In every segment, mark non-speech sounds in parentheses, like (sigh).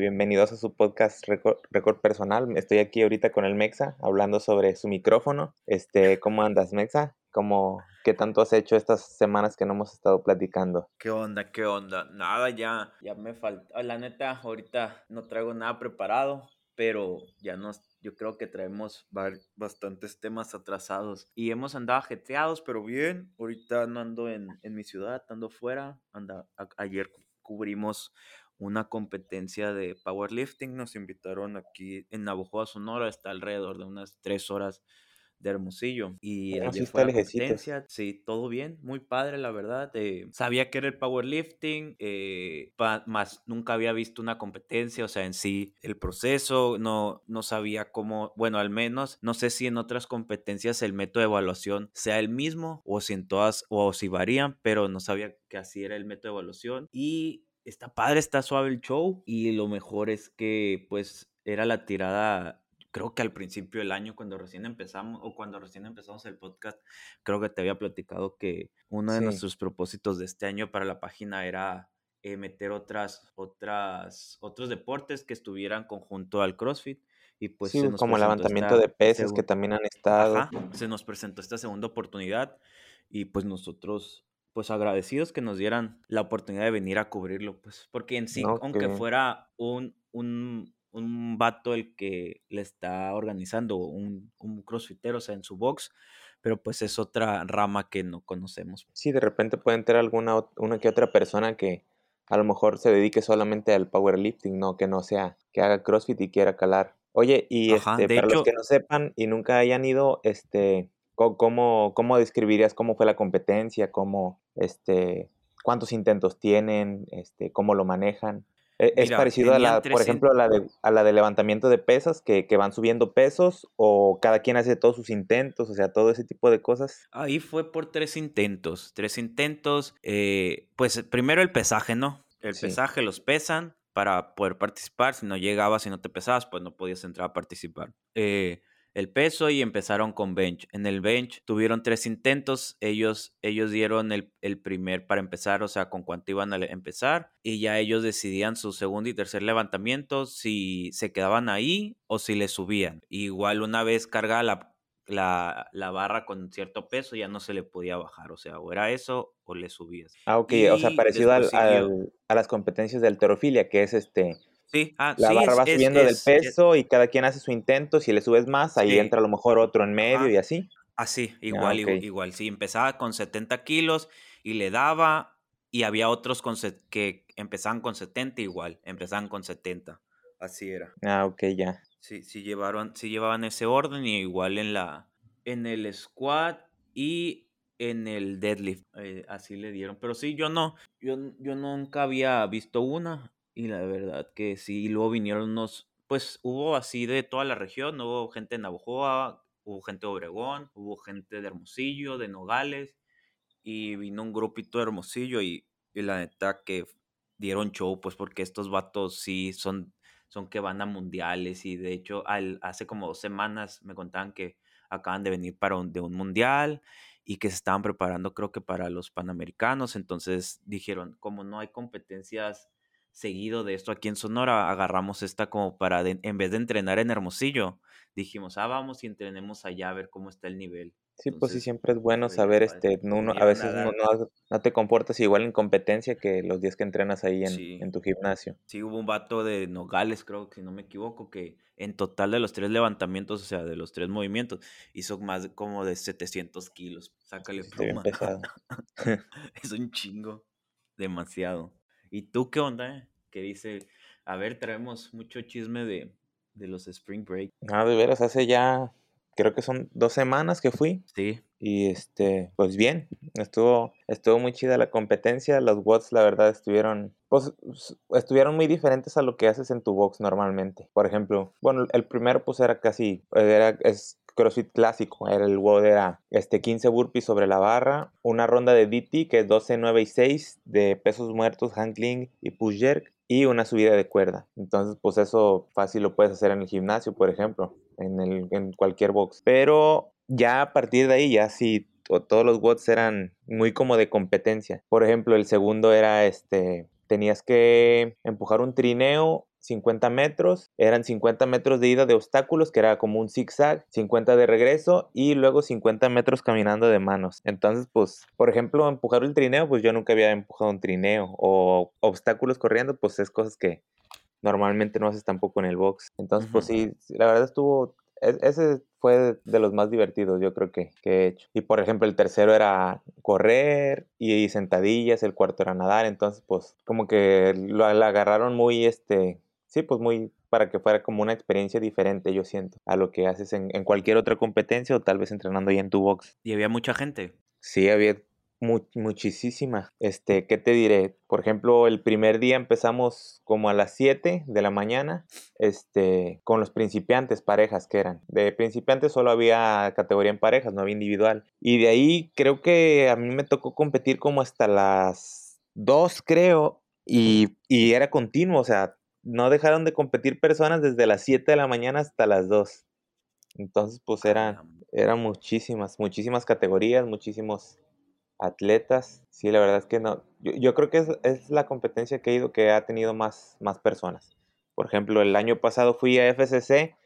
bienvenidos a su podcast Record, Personal. Estoy aquí ahorita con el Mexa hablando sobre su micrófono. Este, ¿cómo andas, Mexa? ¿Cómo, ¿Qué tanto has hecho estas semanas que no hemos estado platicando? ¿Qué onda? ¿Qué onda? Nada, ya, ya me falta. La neta, ahorita no traigo nada preparado, pero ya nos, yo creo que traemos bastantes temas atrasados y hemos andado ajetreados, pero bien. Ahorita no ando en, en mi ciudad, ando fuera. Anda, ayer cubrimos una competencia de powerlifting. Nos invitaron aquí en Navojoa, Sonora, está alrededor de unas tres horas de Hermosillo. Y ah, fue la competencia. Sí, todo bien, muy padre, la verdad. Eh, sabía que era el powerlifting, eh, más nunca había visto una competencia, o sea, en sí, el proceso, no, no sabía cómo, bueno, al menos, no sé si en otras competencias el método de evaluación sea el mismo o si en todas, o si varían, pero no sabía que así era el método de evaluación. Y está padre, está suave el show y lo mejor es que pues era la tirada, creo que al principio del año cuando recién empezamos o cuando recién empezamos el podcast, creo que te había platicado que uno de nuestros propósitos de este año para la página era eh, meter otras, otras, otros deportes que estuvieran conjunto al CrossFit. Y pues sí, como el levantamiento de pesas que también han estado. se nos presentó esta segunda oportunidad y pues nosotros pues agradecidos que nos dieran la oportunidad de venir a cubrirlo, pues porque en sí, aunque fuera un, un, un, vato el que le está organizando, un, un crossfitero, o sea, en su box, pero pues es otra rama que no conocemos. Sí, de repente puede entrar alguna una que otra persona que a lo mejor se dedique solamente al powerlifting, no que no sea, que haga CrossFit y quiera calar. Oye, y este, para los que no sepan y nunca hayan ido, este, ¿Cómo, ¿Cómo describirías cómo fue la competencia? ¿Cómo, este, ¿Cuántos intentos tienen? Este, ¿Cómo lo manejan? E, ¿Es parecido a la, por ejemplo, a la, de, a la de levantamiento de pesas, que, que, van subiendo pesos, o cada quien hace todos sus intentos, o sea, todo ese tipo de cosas? Ahí fue por tres intentos. Tres intentos. Eh, pues primero el pesaje, ¿no? El pesaje los pesan para poder participar. Si no llegabas, si no te pesabas, pues no podías entrar a participar. Eh, el peso y empezaron con bench. En el bench tuvieron tres intentos, ellos, ellos dieron el, primer para empezar, o sea, con cuánto iban a empezar, y ya ellos decidían su segundo y tercer levantamiento, si se quedaban ahí o si le subían. Igual una vez cargada la, la, la, barra con cierto peso ya no se le podía bajar, o sea, o era eso o le subías. Ah, ok, o sea, parecido a las competencias de alterofilia, que es este Sí, ah, la barra va subiendo del peso y cada quien hace su intento. Si le subes más, ahí entra a lo mejor otro en medio y así. Así, ah, igual, igual, Sí, empezaba con 70 kilos y le daba, y había otros con que empezaban con 70 igual, empezaban con 70. Así era. Ah, ok, ya. Sí, sí, llevaron, sí llevaban ese orden y igual en la en el squat y en el deadlift. Eh, así le dieron. Pero sí, yo no, yo, yo nunca había visto una. Y la verdad que sí, luego vinieron unos, pues hubo así de toda la región, hubo gente de Navojoa, hubo gente de Obregón, hubo gente de Hermosillo, de Nogales, y vino un grupito de Hermosillo y, la neta que dieron show, pues porque estos vatos sí son, son que van a mundiales y de hecho al, hace como dos semanas me contaban que acaban de venir para un, de un mundial y que se estaban preparando creo que para los Panamericanos, entonces dijeron, como no hay competencias seguido de esto aquí en Sonora, agarramos esta como para, en vez de entrenar en Hermosillo, dijimos, ah, vamos y entrenemos allá a ver cómo está el nivel. Sí, pues sí, siempre es bueno saber, este, no, a veces no, no, te comportas igual en competencia que los días que entrenas ahí en, en, tu gimnasio. Sí, hubo un vato de Nogales, creo que si no me equivoco, que en total de los tres levantamientos, o sea, de los tres movimientos, hizo más como de 700 kilos. Sácale pluma. (laughs) es un chingo, demasiado. ¿Y tú qué onda? Eh? Que dice, a ver, traemos mucho chisme de, de los Spring Break. Ah, de veras, hace ya, creo que son dos semanas que fui. Sí. Y este, pues bien, estuvo, estuvo muy chida la competencia. Los watts, la verdad, estuvieron, pues, estuvieron muy diferentes a lo que haces en tu box normalmente. Por ejemplo, bueno, el primero pues era casi, era, es CrossFit clásico. Era el WOD era este, 15 burpees sobre la barra, una ronda de DT que es 12, 9 y 6 de pesos muertos, handling y push jerk y una subida de cuerda. Entonces, pues eso fácil lo puedes hacer en el gimnasio, por ejemplo, en, el, en cualquier box. Pero ya a partir de ahí, ya sí, todos los watts eran muy como de competencia. Por ejemplo, el segundo era este tenías que empujar un trineo 50 metros, eran 50 metros de ida de obstáculos, que era como un zigzag, 50 de regreso y luego 50 metros caminando de manos. Entonces, pues, por ejemplo, empujar el trineo, pues yo nunca había empujado un trineo o obstáculos corriendo, pues es cosas que normalmente no haces tampoco en el box. Entonces, pues sí, la verdad estuvo, e-, ese fue de los más divertidos, yo creo que, que, he hecho. Y por ejemplo, el tercero era correr y, sentadillas, el cuarto era nadar, entonces pues como que lo, agarraron muy, este, sí, pues muy para que fuera como una experiencia diferente, yo siento, a lo que haces en, en cualquier otra competencia o tal vez entrenando ahí en tu box. ¿Y había mucha gente? Sí, había muchísima. Este, ¿qué te diré? Por ejemplo, el primer día empezamos como a las 7 de la mañana, este, con los principiantes, parejas que eran. De principiantes solo había categoría en parejas, no había individual. Y de ahí creo que a mí me tocó competir como hasta las 2, creo, y, y era continuo, o sea, no dejaron de competir personas desde las 7 de la mañana hasta las 2. Entonces, pues eran, eran muchísimas, muchísimas categorías, muchísimos atletas. Sí, la verdad es que no. Yo, creo que es, la competencia que he ido que ha tenido más, más personas. Por ejemplo, el año pasado fui a FCC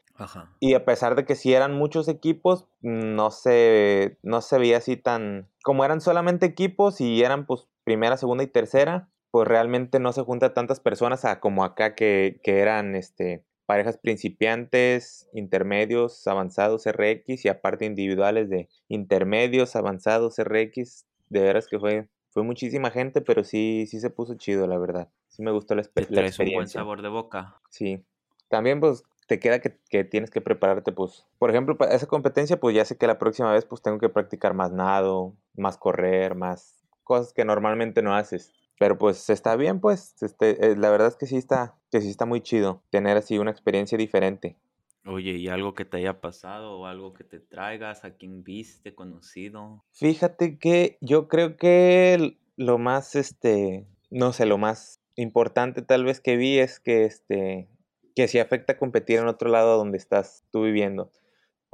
y a pesar de que sí eran muchos equipos, no se, no se veía así tan... Como eran solamente equipos y eran pues primera, segunda y tercera, pues realmente no se junta tantas personas a como acá que, que eran este, parejas principiantes, intermedios, avanzados RX y aparte individuales de intermedios, avanzados RX de veras que fue, fue muchísima gente, pero sí, sí se puso chido, la verdad. Sí me gustó la, experiencia. un buen sabor de boca. Sí. También, pues, te queda que, que, tienes que prepararte, pues, por ejemplo, para esa competencia, pues ya sé que la próxima vez, pues, tengo que practicar más nado, más correr, más cosas que normalmente no haces. Pero pues está bien, pues, este, eh, la verdad es que sí está, que sí está muy chido tener así una experiencia diferente. Oye, ¿y algo que te haya pasado o algo que te traigas? ¿A quien viste, conocido? Fíjate que yo creo que lo más, este, no sé, lo más importante tal vez que vi es que, este, que sí afecta competir en otro lado donde estás tú viviendo.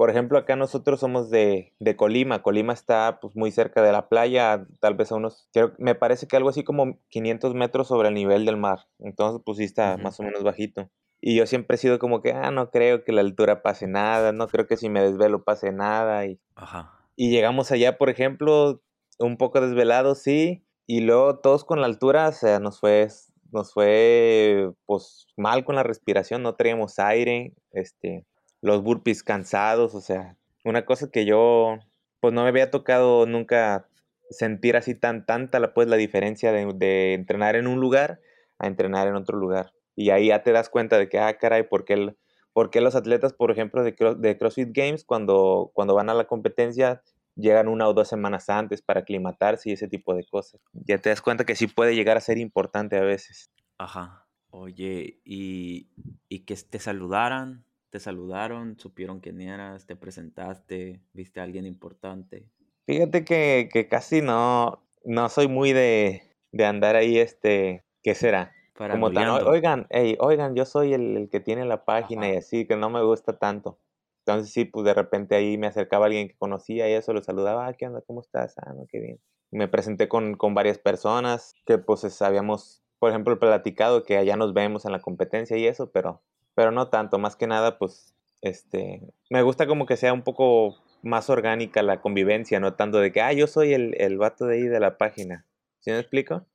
Por ejemplo, acá nosotros somos de, de Colima. Colima está pues, muy cerca de la playa, tal vez a unos, creo, me parece que algo así como 500 metros sobre el nivel del mar. Entonces, pues sí está más o menos bajito. Y yo siempre he sido como que, ah, no creo que la altura pase nada, no creo que si me desvelo pase nada. Y, Ajá. y llegamos allá, por ejemplo, un poco desvelados, sí, y luego todos con la altura, o sea, nos fue, nos fue, pues, mal con la respiración, no teníamos aire, este, los burpees cansados, o sea, una cosa que yo, pues, no me había tocado nunca sentir así tan tanta la, pues, la diferencia de, entrenar en un lugar a entrenar en otro lugar. Y ahí ya te das cuenta de que, ah, caray, ¿por qué, los atletas, por ejemplo, de, de CrossFit Games, cuando, cuando van a la competencia, llegan una o dos semanas antes para aclimatarse y ese tipo de cosas? Ya te das cuenta que sí puede llegar a ser importante a veces. Ajá. Oye, ¿y, y que te saludaran? ¿Te saludaron? ¿Supieron quién eras? ¿Te presentaste? ¿Viste a alguien importante? Fíjate que, que casi no, no soy muy de, de andar ahí, este, ¿qué será? Como tan, oigan, oigan, yo soy el, que tiene la página y así, que no me gusta tanto. Entonces sí, pues de repente ahí me acercaba alguien que conocía y eso lo saludaba, ah, ¿qué onda? ¿Cómo estás? Ah, no, qué bien. Me presenté con, con varias personas que pues habíamos, por ejemplo, platicado que allá nos vemos en la competencia y eso, pero, pero no tanto, más que nada, pues, este, me gusta como que sea un poco más orgánica la convivencia, no tanto de que, ah, yo soy el, el vato de ahí de la página. ¿Sí me explico?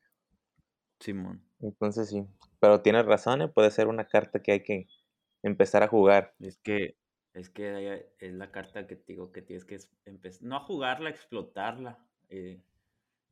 Simón. Entonces sí, pero tienes razón, ¿eh? puede ser una carta que hay que empezar a jugar. Es que es que es la carta que te digo que tienes que empezar, no a jugarla, a explotarla. Eh,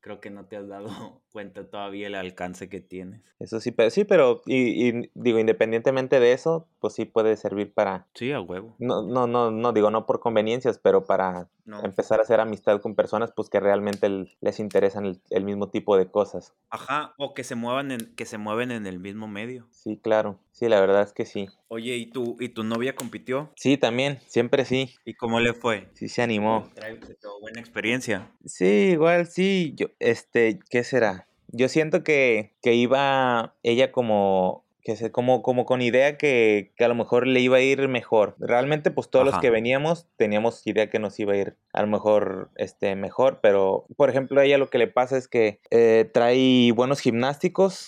creo que no te has dado (laughs) cuenta todavía el alcance que tienes. Eso sí, pero sí, pero y, digo, independientemente de eso, pues sí puede servir para... Sí, a huevo. No, no, no, no digo no por conveniencias, pero para empezar a hacer amistad con personas pues que realmente les interesan el, mismo tipo de cosas. Ajá, o que se muevan en, que se mueven en el mismo medio. Sí, claro. Sí, la verdad es que sí. Oye, ¿y tu, ¿y tu novia compitió? Sí, también, siempre sí. ¿Y cómo le fue? Sí, se animó. Trae buena experiencia. Sí, igual sí. Yo, este, ¿qué será? Yo siento que, que iba ella como que se, como, como con idea que, que, a lo mejor le iba a ir mejor. Realmente, pues todos los que veníamos teníamos idea que nos iba a ir a lo mejor este, mejor, pero por ejemplo, a ella lo que le pasa es que eh, trae buenos gimnásticos,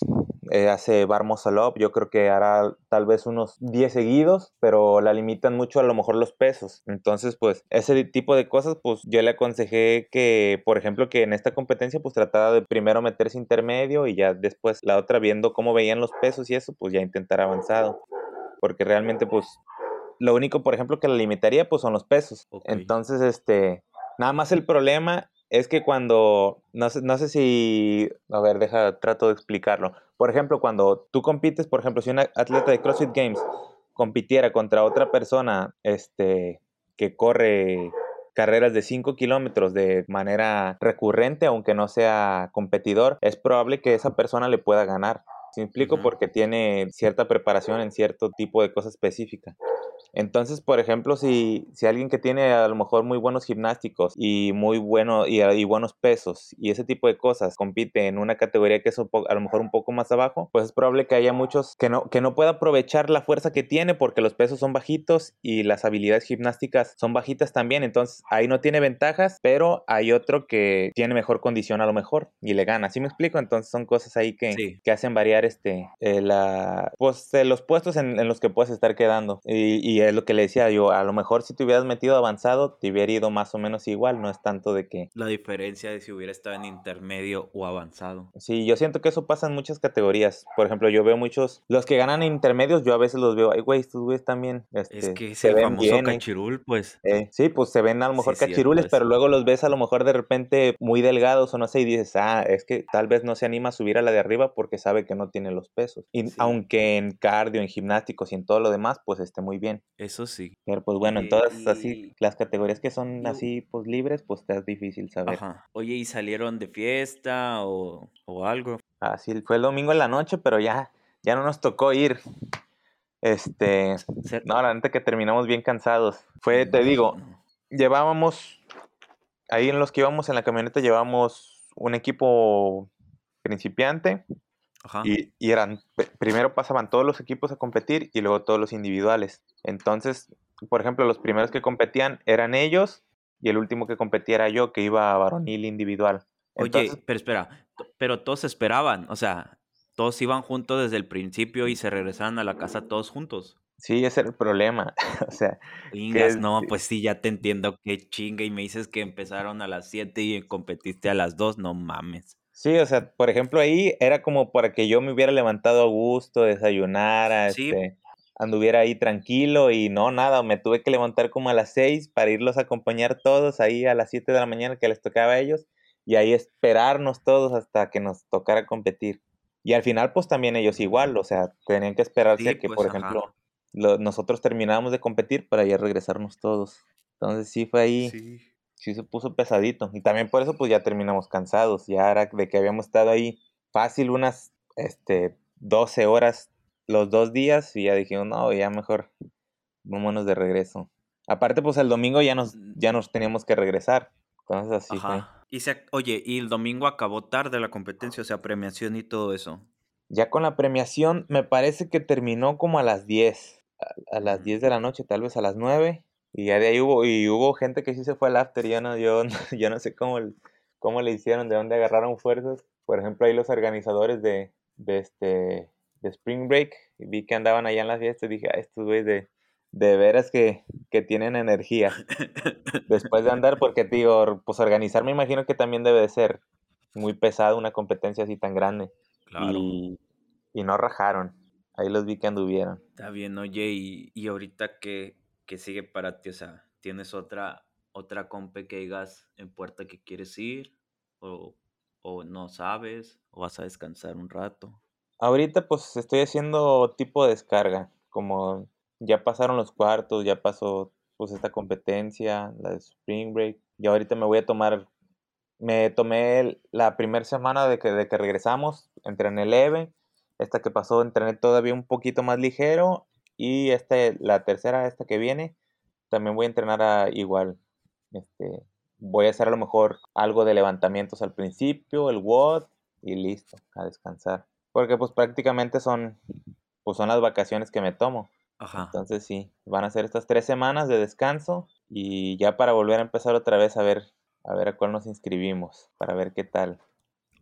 eh, hace bar muscle up, yo creo que hará tal vez unos 10 seguidos, pero la limitan mucho a lo mejor los pesos. Entonces, pues, ese tipo de cosas, pues yo le aconsejé que, por ejemplo, que en esta competencia, pues tratara de primero meterse intermedio y ya después la otra viendo cómo veían los pesos y eso, pues ya intentar avanzado. Porque realmente, pues, lo único, por ejemplo, que la limitaría, pues son los pesos. Entonces, este, nada más el problema es que cuando, no sé, no sé si, a ver, deja, trato de explicarlo. Por ejemplo, cuando tú compites, por ejemplo, si un atleta de CrossFit Games compitiera contra otra persona, este, que corre carreras de 5 kilómetros de manera recurrente, aunque no sea competidor, es probable que esa persona le pueda ganar. ¿Se implico? Porque tiene cierta preparación en cierto tipo de cosa específica. Entonces, por ejemplo, si, si alguien que tiene a lo mejor muy buenos gimnásticos y muy bueno y, y, buenos pesos y ese tipo de cosas compite en una categoría que es a lo mejor un poco más abajo, pues es probable que haya muchos que no, que no pueda aprovechar la fuerza que tiene porque los pesos son bajitos y las habilidades gimnásticas son bajitas también. Entonces, ahí no tiene ventajas, pero hay otro que tiene mejor condición a lo mejor y le gana. ¿Sí me explico? Entonces, son cosas ahí que, que hacen variar este, eh, la, pues, los puestos en, en, los que puedes estar quedando. Y, y es lo que le decía yo, a lo mejor si te hubieras metido avanzado, te hubiera ido más o menos igual, no es tanto de que... La diferencia de si hubiera estado en intermedio o avanzado. Sí, yo siento que eso pasa en muchas categorías. Por ejemplo, yo veo muchos, los que ganan en intermedios, yo a veces los veo, ay, güey, estos güeyes también... Este, es que se el famoso ¿eh? cachirul, pues. Eh, sí, pues se ven a lo mejor cachirules, pero luego los ves a lo mejor de repente muy delgados o no sé, y dices, ah, es que tal vez no se anima a subir a la de arriba porque sabe que no tiene los pesos. Y aunque en cardio, en gimnásticos y en todo lo demás, pues esté muy bien. Eso sí. Pero pues bueno, en todas así, las categorías que son así, pues libres, pues te es difícil saber. Ajá. Oye, ¿y salieron de fiesta o, o algo? Ah, sí, fue el domingo en la noche, pero ya, ya no nos tocó ir. Este, no, la neta que terminamos bien cansados. Fue, te digo, llevábamos, ahí en los que íbamos en la camioneta llevábamos un equipo principiante, y, eran, primero pasaban todos los equipos a competir y luego todos los individuales. Entonces, por ejemplo, los primeros que competían eran ellos y el último que competía era yo, que iba a varonil individual. Oye, pero espera, pero todos esperaban, o sea, todos iban juntos desde el principio y se regresaban a la casa todos juntos. Sí, ese era el problema. (laughs) o sea, no, pues sí, ya te entiendo qué chinga y me dices que empezaron a las 7 y competiste a las 2, no mames. Sí, o sea, por ejemplo, ahí era como para que yo me hubiera levantado a gusto, desayunara, este, anduviera ahí tranquilo y no, nada, me tuve que levantar como a las seis para irlos a acompañar todos ahí a las siete de la mañana que les tocaba a ellos y ahí esperarnos todos hasta que nos tocara competir. Y al final, pues también ellos igual, o sea, tenían que esperarse a que, pues, por ejemplo, nosotros terminábamos de competir para ya regresarnos todos. Entonces sí fue ahí. Sí sí se puso pesadito. Y también por eso pues ya terminamos cansados. Ya era de que habíamos estado ahí fácil unas este, 12 horas los dos días y ya dijimos, no, ya mejor vámonos de regreso. Aparte pues el domingo ya nos, ya nos teníamos que regresar. Entonces así fue. Y se, oye, y el domingo acabó tarde la competencia, o sea, premiación y todo eso. Ya con la premiación me parece que terminó como a las 10. A, a las 10 de la noche, tal vez a las 9. Y ya de ahí hubo, y hubo gente que sí se fue al after, yo no, yo, (laughs) yo no sé cómo, cómo le hicieron, de dónde agarraron fuerzas. Por ejemplo, ahí los organizadores de, de este de Spring Break, y vi que andaban allá en la fiesta y dije, ah, estos güeyes de, de veras que, que, tienen energía. (laughs) Después de andar, porque digo, pues organizar me imagino que también debe de ser muy pesado una competencia así tan grande. Claro. Y, y no rajaron. Ahí los vi que anduvieron. Está bien, oye, y, y ahorita que que sigue para ti? O sea, ¿tienes otra, otra compe que digas en puerta que quieres ir? O, ¿O no sabes? ¿O vas a descansar un rato? Ahorita pues estoy haciendo tipo de descarga, como ya pasaron los cuartos, ya pasó pues esta competencia, la de Spring Break, y ahorita me voy a tomar, me tomé la primera semana de que, de que regresamos, entrené leve, esta que pasó entrené todavía un poquito más ligero y este, la tercera, esta que viene, también voy a entrenar a, igual. Este, voy a hacer a lo mejor algo de levantamientos al principio, el WOD y listo, a descansar. Porque pues prácticamente son, pues son las vacaciones que me tomo. Ajá. Entonces sí, van a ser estas tres semanas de descanso y ya para volver a empezar otra vez a ver, a ver a cuál nos inscribimos, para ver qué tal.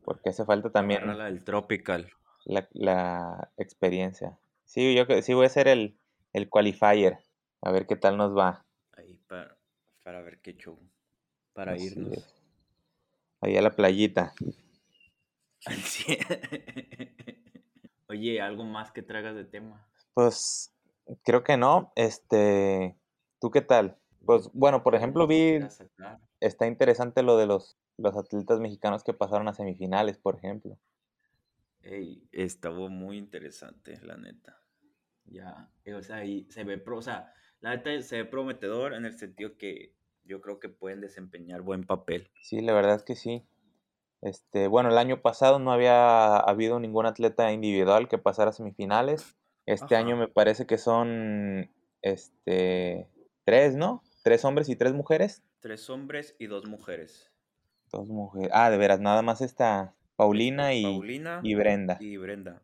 Porque hace falta también... La del Tropical. la, la experiencia. Sí, yo sí voy a ser el, el qualifier. A ver qué tal nos va. Ahí para, para ver qué show. Para irnos. Ahí a la playita. (laughs) Oye, ¿algo más que tragas de tema? Pues creo que no. Este, ¿tú qué tal? Pues bueno, por ejemplo, vi está interesante lo de los los atletas mexicanos que pasaron a semifinales, por ejemplo. Ey, estuvo muy interesante, la neta. Ya, o sea, ahí se ve, pro, o sea, la neta se ve prometedor en el sentido que yo creo que pueden desempeñar buen papel. Sí, la verdad es que sí. Este, bueno, el año pasado no había habido ningún atleta individual que pasara a semifinales. Este año me parece que son este tres, ¿no? Tres hombres y tres mujeres. Tres hombres y dos mujeres. Dos mujeres. Ah, de veras, nada más está Paulina, y, y Brenda. Y Brenda,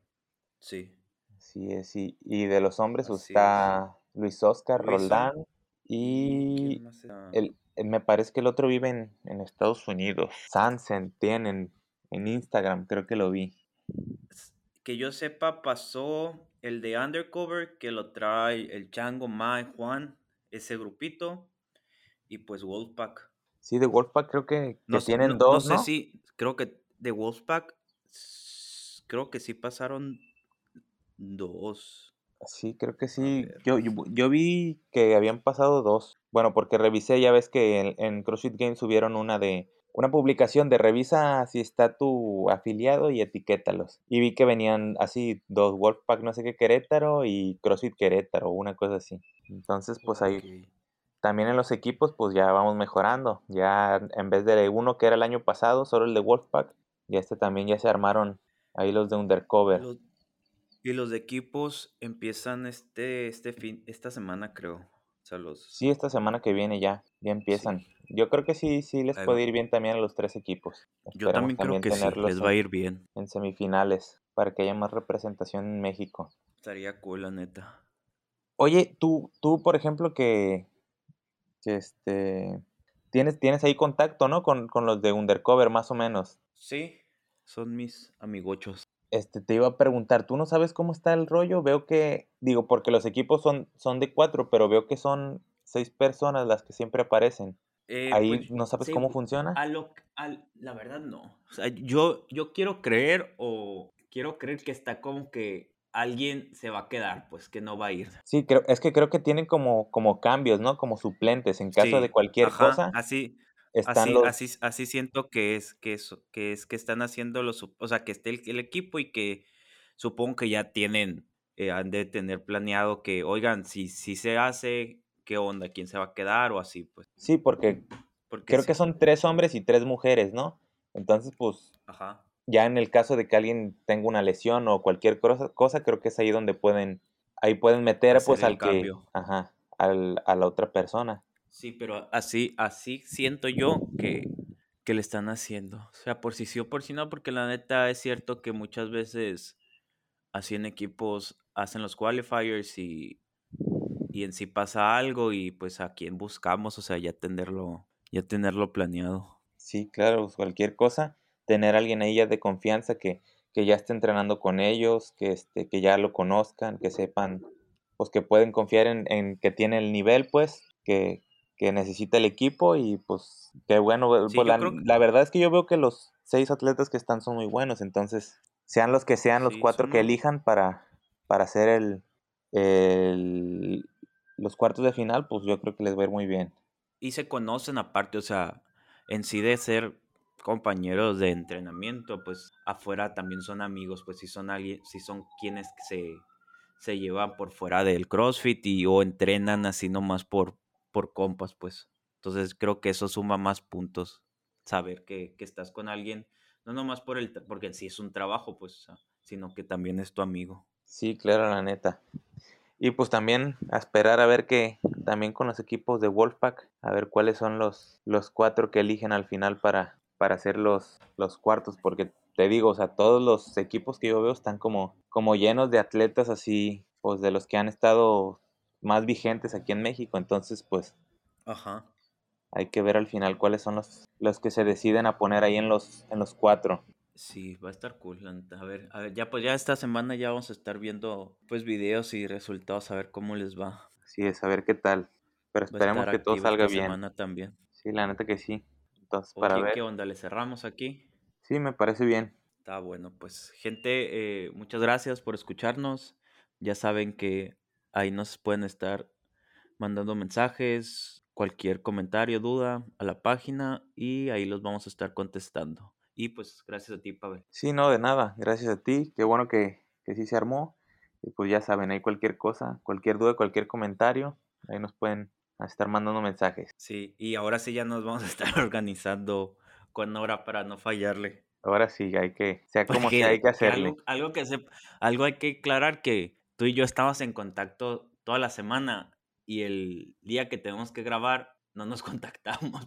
sí. Sí, sí. Y de los hombres está Luis Oscar Roldán y el, eh, me parece que el otro vive en, Estados Unidos. Sansen tienen en Instagram, creo que lo vi. Que yo sepa, pasó el de Undercover, que lo trae el Chango, Mae, Juan, ese grupito, y pues Wolfpack. Sí, de Wolfpack creo que, tienen dos, ¿no? sé si, creo que de Wolfpack, creo que sí pasaron dos. Sí, creo que sí. Yo, yo, vi que habían pasado dos. Bueno, porque revisé, ya ves que en, en, CrossFit Games subieron una de una publicación de revisa si está tu afiliado y etiquétalos. Y vi que venían así dos Wolfpack no sé qué Querétaro y CrossFit Querétaro, una cosa así. Entonces, pues ahí también en los equipos, pues ya vamos mejorando. Ya en vez de uno que era el año pasado, solo el de Wolfpack, ya este también ya se armaron ahí los de Undercover. Y los de equipos empiezan este, este fin, esta semana creo. Sí, esta semana que viene ya, ya empiezan. Yo creo que sí, sí les puede ir bien también a los tres equipos. Yo también creo que sí, les va a ir bien. En semifinales, para que haya más representación en México. Estaría cool, la neta. Oye, tú, tú por ejemplo, que, que este, tienes, tienes ahí contacto, ¿no? Con, con los de Undercover, más o menos. Sí, son mis amigochos. Este, te iba a preguntar, ¿tú no sabes cómo está el rollo? Veo que, digo, porque los equipos son, son de cuatro, pero veo que son seis personas las que siempre aparecen. Eh, Ahí pues, no sabes cómo funciona. A lo, la verdad no. O sea, yo, yo quiero creer o quiero creer que está como que alguien se va a quedar, pues que no va a ir. Sí, creo, es que creo que tienen como, como cambios, ¿no? Como suplentes en caso de cualquier cosa. Así, así, así, así siento que es, que es, que es que están haciendo los, o sea, que esté el, equipo y que supongo que ya tienen, eh, han de tener planeado que, oigan, si, si se hace, ¿qué onda? ¿Quién se va a quedar o así? Pues. Sí, porque, creo que son tres hombres y tres mujeres, ¿no? Entonces, pues, ya en el caso de que alguien tenga una lesión o cualquier cosa, cosa creo que es ahí donde pueden, ahí pueden meter pues al que, ajá, al, a la otra persona. Sí, pero así, así siento yo que, que le están haciendo. O sea, por si sí o por si no, porque la neta es cierto que muchas veces así en equipos hacen los qualifiers y, y en sí pasa algo y pues a quién buscamos, o sea, ya tenerlo, ya tenerlo planeado. Sí, claro, pues, cualquier cosa, tener a alguien ahí ya de confianza que, que ya esté entrenando con ellos, que, este, que ya lo conozcan, que sepan, pues que pueden confiar en, en que tiene el nivel, pues, que, que necesita el equipo y pues qué bueno. Pues, la, verdad es que yo veo que los seis atletas que están son muy buenos, entonces sean los que sean los cuatro que elijan para, para hacer el, el, los cuartos de final, pues yo creo que les va a ir muy bien. Y se conocen aparte, o sea, en sí de ser compañeros de entrenamiento, pues afuera también son amigos, pues si son alguien, si son quienes se, se llevan por fuera del CrossFit y o entrenan así nomás por, por compas, pues. Entonces creo que eso suma más puntos, saber que, estás con alguien, no nomás por el, porque en sí es un trabajo, pues, sino que también es tu amigo. Sí, claro, la neta. Y pues también a esperar a ver que también con los equipos de Wolfpack, a ver cuáles son los, los cuatro que eligen al final para, para hacer los, los cuartos, porque te digo, o sea, todos los equipos que yo veo están como, como llenos de atletas así, pues de los que han estado más vigentes aquí en México. Entonces, pues, Ajá. hay que ver al final cuáles son los, los que se deciden a poner ahí en los, en los cuatro. Sí, va a estar cool. A ver, a ver, ya pues ya esta semana ya vamos a estar viendo pues videos y resultados a ver cómo les va. Sí, es a ver qué tal. Pero esperemos que todo salga bien. semana también. Sí, la neta que sí. Entonces, para ver. ¿Qué onda? ¿Le cerramos aquí? Sí, me parece bien. Está bueno, pues gente, eh, muchas gracias por escucharnos. Ya saben que ahí nos pueden estar mandando mensajes, cualquier comentario, duda a la página y ahí los vamos a estar contestando. Y pues gracias a ti, Pavel. Sí, no, de nada. Gracias a ti. Qué bueno que, que sí se armó. Y pues ya saben, hay cualquier cosa, cualquier duda, cualquier comentario, ahí nos pueden estar mandando mensajes. Sí, y ahora sí ya nos vamos a estar (laughs) organizando con hora para no fallarle. Ahora sí, hay que, sea como que hay que hacerle. algo, que se, algo hay que aclarar que tú y yo estamos en contacto toda la semana y el día que tenemos que grabar no nos (laughs) contactamos.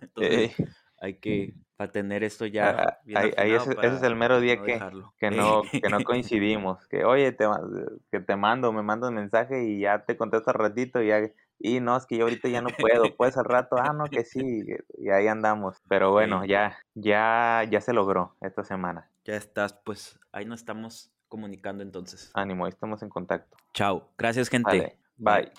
Entonces, hay que para tener esto ya. Ah, ahí, ese, es el mero día que, que, no, que no (laughs) coincidimos. Que oye, te, que te mando, me mando un mensaje y ya te contesto al ratito y ya. Y no, es que yo ahorita ya no puedo, (laughs) puedes al rato, ah, no, que sí, y ahí andamos. Pero bueno, ya, ya, ya se logró esta semana. Ya estás, pues ahí nos estamos comunicando entonces. Ánimo, ahí estamos en contacto. Chao, gracias gente. bye.